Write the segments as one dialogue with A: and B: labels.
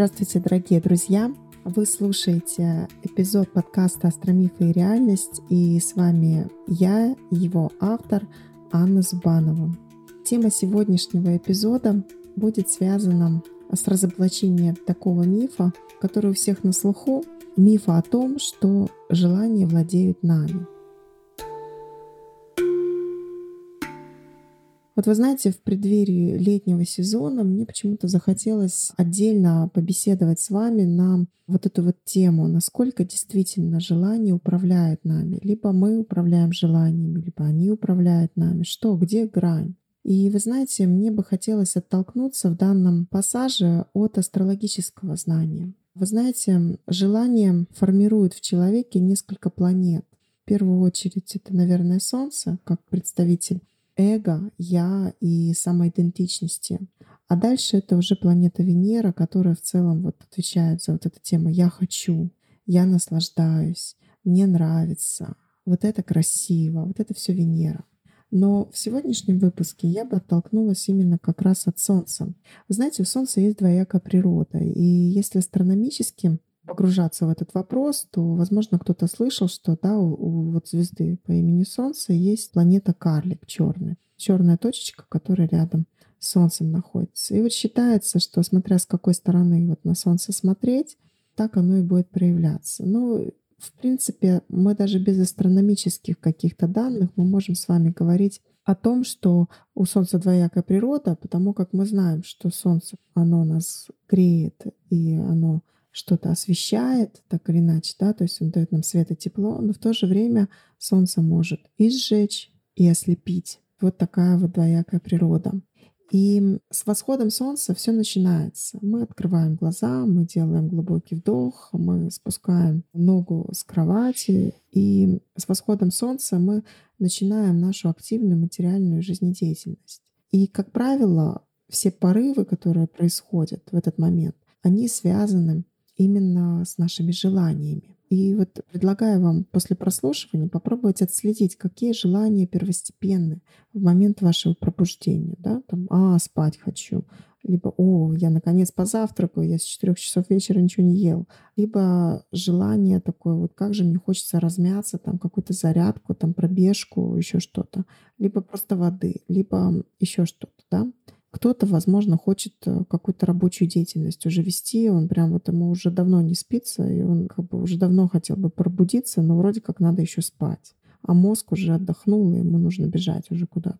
A: Здравствуйте, дорогие друзья! Вы слушаете эпизод подкаста «Астромифы и реальность», и с вами я, его автор Анна Зубанова. Тема сегодняшнего эпизода будет связана с разоблачением такого мифа, который у всех на слуху, мифа о том, что желания владеют нами – Вот вы знаете, в преддверии летнего сезона мне почему-то захотелось отдельно побеседовать с вами на вот эту вот тему, насколько действительно желание управляет нами. Либо мы управляем желаниями, либо они управляют нами. Что, где грань? И вы знаете, мне бы хотелось оттолкнуться в данном пассаже от астрологического знания. Вы знаете, желание формирует в человеке несколько планет. В первую очередь это, наверное, Солнце, как представитель эго, я и самоидентичности. А дальше это уже планета Венера, которая в целом вот отвечает за вот эту тему «я хочу», «я наслаждаюсь», «мне нравится», «вот это красиво», вот это все Венера. Но в сегодняшнем выпуске я бы оттолкнулась именно как раз от Солнца. Вы знаете, у Солнца есть двоякая природа. И если астрономически погружаться в этот вопрос, то, возможно, кто-то слышал, что да, у, у вот звезды по имени Солнце есть планета карлик черный, черная точечка, которая рядом с Солнцем находится. И вот считается, что смотря с какой стороны вот на Солнце смотреть, так оно и будет проявляться. Ну, в принципе, мы даже без астрономических каких-то данных мы можем с вами говорить о том, что у Солнца двоякая природа, потому как мы знаем, что Солнце, оно нас греет и оно что-то освещает, так или иначе, да, то есть он дает нам свет и тепло, но в то же время солнце может и сжечь, и ослепить. Вот такая вот двоякая природа. И с восходом солнца все начинается. Мы открываем глаза, мы делаем глубокий вдох, мы спускаем ногу с кровати, и с восходом солнца мы начинаем нашу активную материальную жизнедеятельность. И, как правило, все порывы, которые происходят в этот момент, они связаны именно с нашими желаниями. И вот предлагаю вам после прослушивания попробовать отследить, какие желания первостепенны в момент вашего пробуждения. Да? Там, а, спать хочу. Либо, о, я наконец позавтракаю, я с 4 часов вечера ничего не ел. Либо желание такое, вот как же мне хочется размяться, там какую-то зарядку, там пробежку, еще что-то. Либо просто воды, либо еще что-то. Да? Кто-то, возможно, хочет э, какую-то рабочую деятельность уже вести, он прям вот ему уже давно не спится, и он как бы уже давно хотел бы пробудиться, но вроде как надо еще спать. А мозг уже отдохнул, и ему нужно бежать уже куда-то.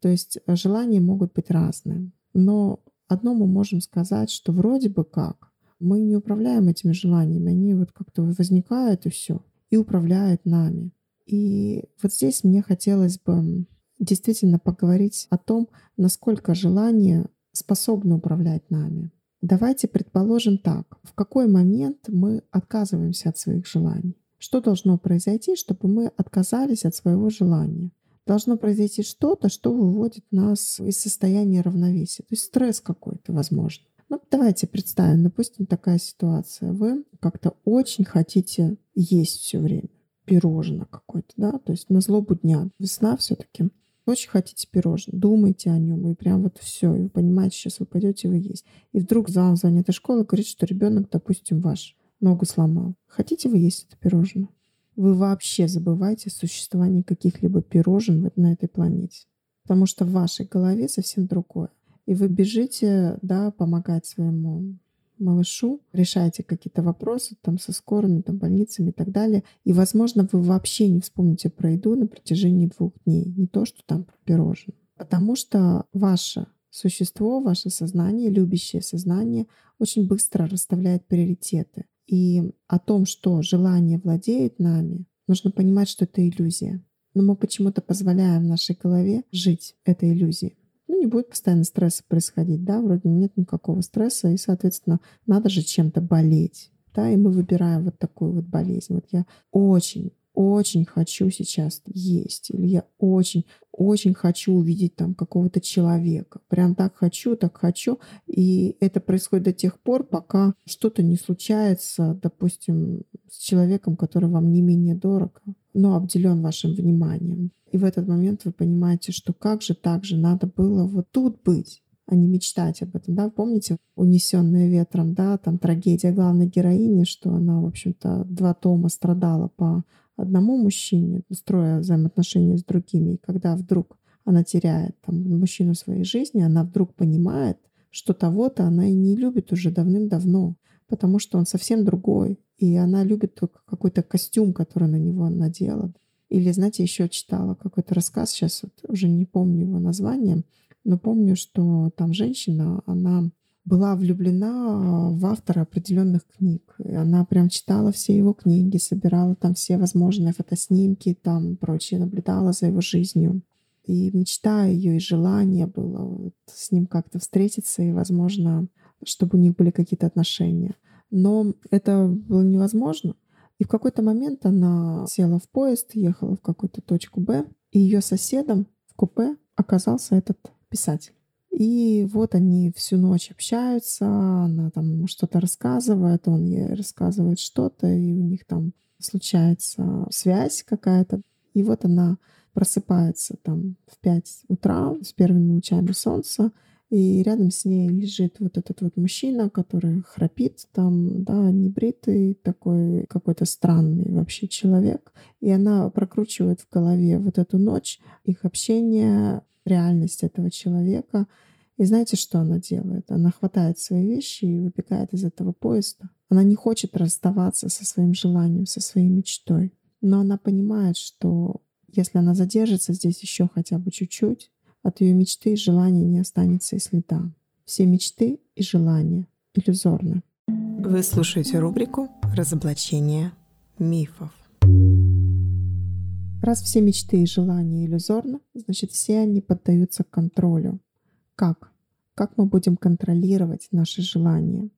A: То есть э, желания могут быть разные. Но одно мы можем сказать, что вроде бы как мы не управляем этими желаниями, они вот как-то возникают и все, и управляют нами. И вот здесь мне хотелось бы действительно поговорить о том, насколько желание способно управлять нами. Давайте предположим так, в какой момент мы отказываемся от своих желаний. Что должно произойти, чтобы мы отказались от своего желания? Должно произойти что-то, что выводит нас из состояния равновесия, то есть стресс какой-то, возможно. Ну, давайте представим, допустим, такая ситуация. Вы как-то очень хотите есть все время пирожное какое-то, да, то есть на злобу дня. Весна все-таки очень хотите пирожное, думайте о нем, и прям вот все, и вы понимаете, сейчас вы пойдете вы есть. И вдруг зам звонит из школы, говорит, что ребенок, допустим, ваш ногу сломал. Хотите вы есть это пирожное? Вы вообще забываете о существовании каких-либо пирожен на этой планете. Потому что в вашей голове совсем другое. И вы бежите, да, помогать своему малышу, решаете какие-то вопросы там со скорыми, там больницами и так далее. И, возможно, вы вообще не вспомните про еду на протяжении двух дней. Не то, что там про пирожные. Потому что ваше существо, ваше сознание, любящее сознание очень быстро расставляет приоритеты. И о том, что желание владеет нами, нужно понимать, что это иллюзия. Но мы почему-то позволяем нашей голове жить этой иллюзией не будет постоянно стресса происходить, да, вроде нет никакого стресса, и, соответственно, надо же чем-то болеть, да, и мы выбираем вот такую вот болезнь. Вот я очень очень хочу сейчас есть, или я очень, очень хочу увидеть там какого-то человека. Прям так хочу, так хочу. И это происходит до тех пор, пока что-то не случается, допустим, с человеком, который вам не менее дорог, но обделен вашим вниманием. И в этот момент вы понимаете, что как же так же надо было вот тут быть. а не мечтать об этом, да. Помните «Унесенная ветром», да, там трагедия главной героини, что она, в общем-то, два тома страдала по одному мужчине, строя взаимоотношения с другими. И когда вдруг она теряет там, мужчину своей жизни, она вдруг понимает, что того-то она и не любит уже давным-давно, потому что он совсем другой. И она любит только какой-то костюм, который на него надела. Или, знаете, еще читала какой-то рассказ, сейчас вот уже не помню его название, но помню, что там женщина, она была влюблена в автора определенных книг. И она прям читала все его книги, собирала там все возможные фотоснимки, там прочее, наблюдала за его жизнью. И мечта ее и желание было вот с ним как-то встретиться и, возможно, чтобы у них были какие-то отношения. Но это было невозможно. И в какой-то момент она села в поезд, ехала в какую-то точку Б, и ее соседом в купе оказался этот писатель. И вот они всю ночь общаются, она там что-то рассказывает, он ей рассказывает что-то, и у них там случается связь какая-то. И вот она просыпается там в 5 утра с первыми лучами солнца, и рядом с ней лежит вот этот вот мужчина, который храпит там, да, небритый, такой какой-то странный вообще человек. И она прокручивает в голове вот эту ночь, их общение, реальность этого человека. И знаете, что она делает? Она хватает свои вещи и выбегает из этого поезда. Она не хочет расставаться со своим желанием, со своей мечтой. Но она понимает, что если она задержится здесь еще хотя бы чуть-чуть, от ее мечты и желания не останется и следа. Все мечты и желания иллюзорны.
B: Вы слушаете рубрику «Разоблачение мифов».
A: Раз все мечты и желания иллюзорны, значит все они поддаются контролю. Как? Как мы будем контролировать наши желания?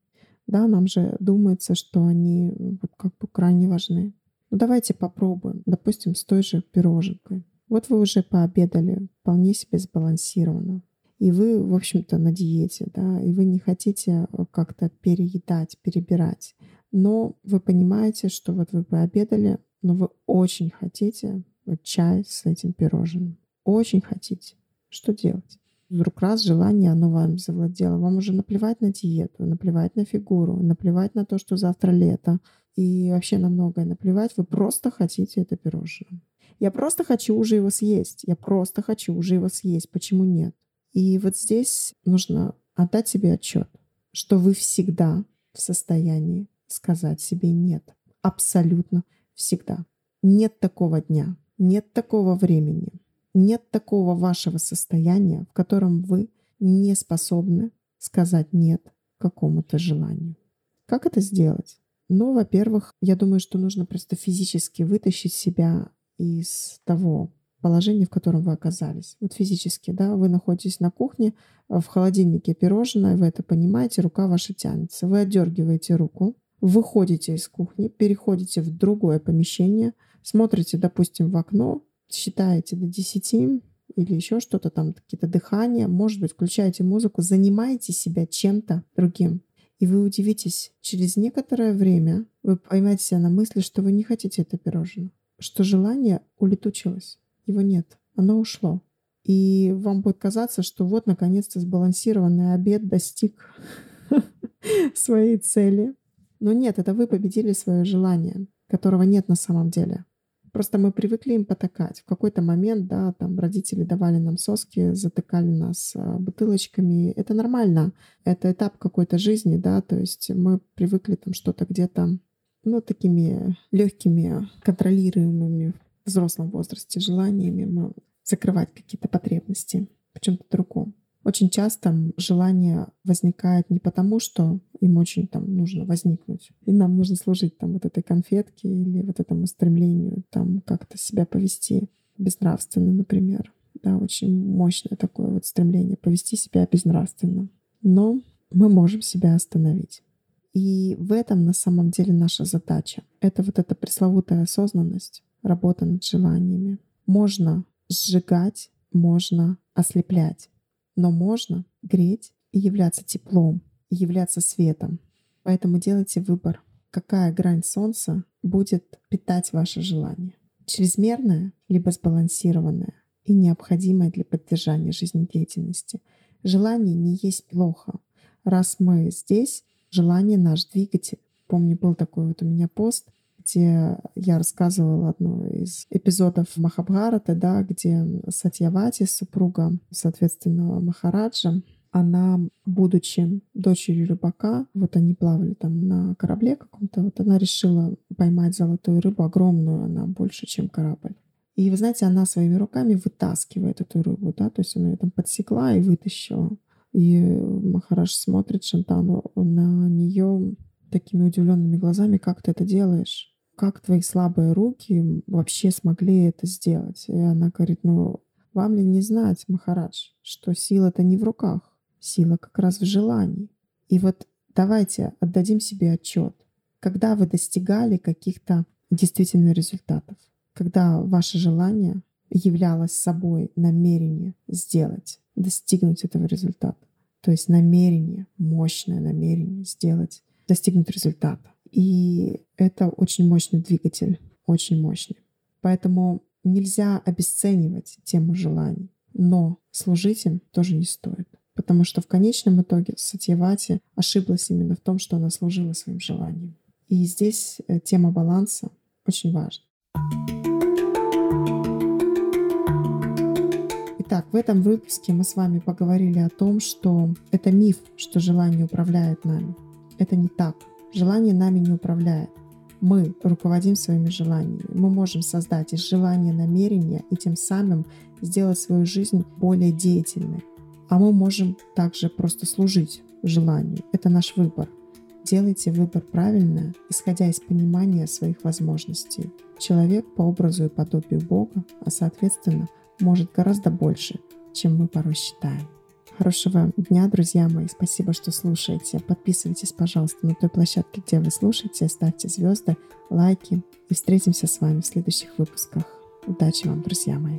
A: Да, нам же думается, что они вот как бы крайне важны. Ну давайте попробуем, допустим, с той же пироженкой. Вот вы уже пообедали вполне себе сбалансированно. И вы, в общем-то, на диете, да, и вы не хотите э, как-то переедать, перебирать. Но вы понимаете, что вот вы пообедали, но вы очень хотите вот чай с этим пирожным. Очень хотите. Что делать? Вдруг раз желание, оно вам завладело. Вам уже наплевать на диету, наплевать на фигуру, наплевать на то, что завтра лето. И вообще на многое наплевать. Вы просто хотите это пирожное. Я просто хочу уже его съесть. Я просто хочу уже его съесть. Почему нет? И вот здесь нужно отдать себе отчет, что вы всегда в состоянии сказать себе нет. Абсолютно всегда. Нет такого дня, нет такого времени, нет такого вашего состояния, в котором вы не способны сказать нет какому-то желанию. Как это сделать? Ну, во-первых, я думаю, что нужно просто физически вытащить себя из того положения, в котором вы оказались. Вот физически, да, вы находитесь на кухне, в холодильнике пирожное, вы это понимаете, рука ваша тянется. Вы отдергиваете руку, выходите из кухни, переходите в другое помещение, смотрите, допустим, в окно, считаете до 10 или еще что-то там, какие-то дыхания, может быть, включаете музыку, занимаете себя чем-то другим. И вы удивитесь, через некоторое время вы поймаете себя на мысли, что вы не хотите это пирожное что желание улетучилось, его нет, оно ушло. И вам будет казаться, что вот наконец-то сбалансированный обед достиг своей цели. Но нет, это вы победили свое желание, которого нет на самом деле. Просто мы привыкли им потакать. В какой-то момент, да, там родители давали нам соски, затыкали нас а, бутылочками. Это нормально. Это этап какой-то жизни, да, то есть мы привыкли там что-то где-то ну, такими легкими, контролируемыми в взрослом возрасте желаниями закрывать какие-то потребности в чем-то другом. Очень часто желание возникает не потому, что им очень там нужно возникнуть, и нам нужно служить там вот этой конфетке или вот этому стремлению там как-то себя повести безнравственно, например. Да, очень мощное такое вот стремление повести себя безнравственно. Но мы можем себя остановить. И в этом на самом деле наша задача. Это вот эта пресловутая осознанность, работа над желаниями. Можно сжигать, можно ослеплять, но можно греть и являться теплом, и являться светом. Поэтому делайте выбор, какая грань солнца будет питать ваше желание. Чрезмерное, либо сбалансированное и необходимое для поддержания жизнедеятельности. Желание не есть плохо. Раз мы здесь, желание наш двигатель. Помню, был такой вот у меня пост, где я рассказывала одно из эпизодов Махабхарата, да, где Сатьявати, супруга, соответственно, Махараджа, она, будучи дочерью рыбака, вот они плавали там на корабле каком-то, вот она решила поймать золотую рыбу, огромную, она больше, чем корабль. И вы знаете, она своими руками вытаскивает эту рыбу, да, то есть она ее там подсекла и вытащила. И Махараш смотрит Шантану на нее такими удивленными глазами, как ты это делаешь? Как твои слабые руки вообще смогли это сделать? И она говорит, ну, вам ли не знать, Махарадж, что сила-то не в руках, Сила как раз в желании. И вот давайте отдадим себе отчет, когда вы достигали каких-то действительно результатов, когда ваше желание являлось собой намерение сделать, достигнуть этого результата. То есть намерение, мощное намерение сделать, достигнуть результата. И это очень мощный двигатель, очень мощный. Поэтому нельзя обесценивать тему желаний, но служить им тоже не стоит. Потому что в конечном итоге Сатьявати ошиблась именно в том, что она служила своим желаниям. И здесь э, тема баланса очень важна. Итак, в этом выпуске мы с вами поговорили о том, что это миф, что желание управляет нами. Это не так. Желание нами не управляет. Мы руководим своими желаниями. Мы можем создать из желания намерения и тем самым сделать свою жизнь более деятельной а мы можем также просто служить желанию. Это наш выбор. Делайте выбор правильно, исходя из понимания своих возможностей. Человек по образу и подобию Бога, а соответственно, может гораздо больше, чем мы порой считаем. Хорошего дня, друзья мои. Спасибо, что слушаете. Подписывайтесь, пожалуйста, на той площадке, где вы слушаете. Ставьте звезды, лайки. И встретимся с вами в следующих выпусках. Удачи вам, друзья мои.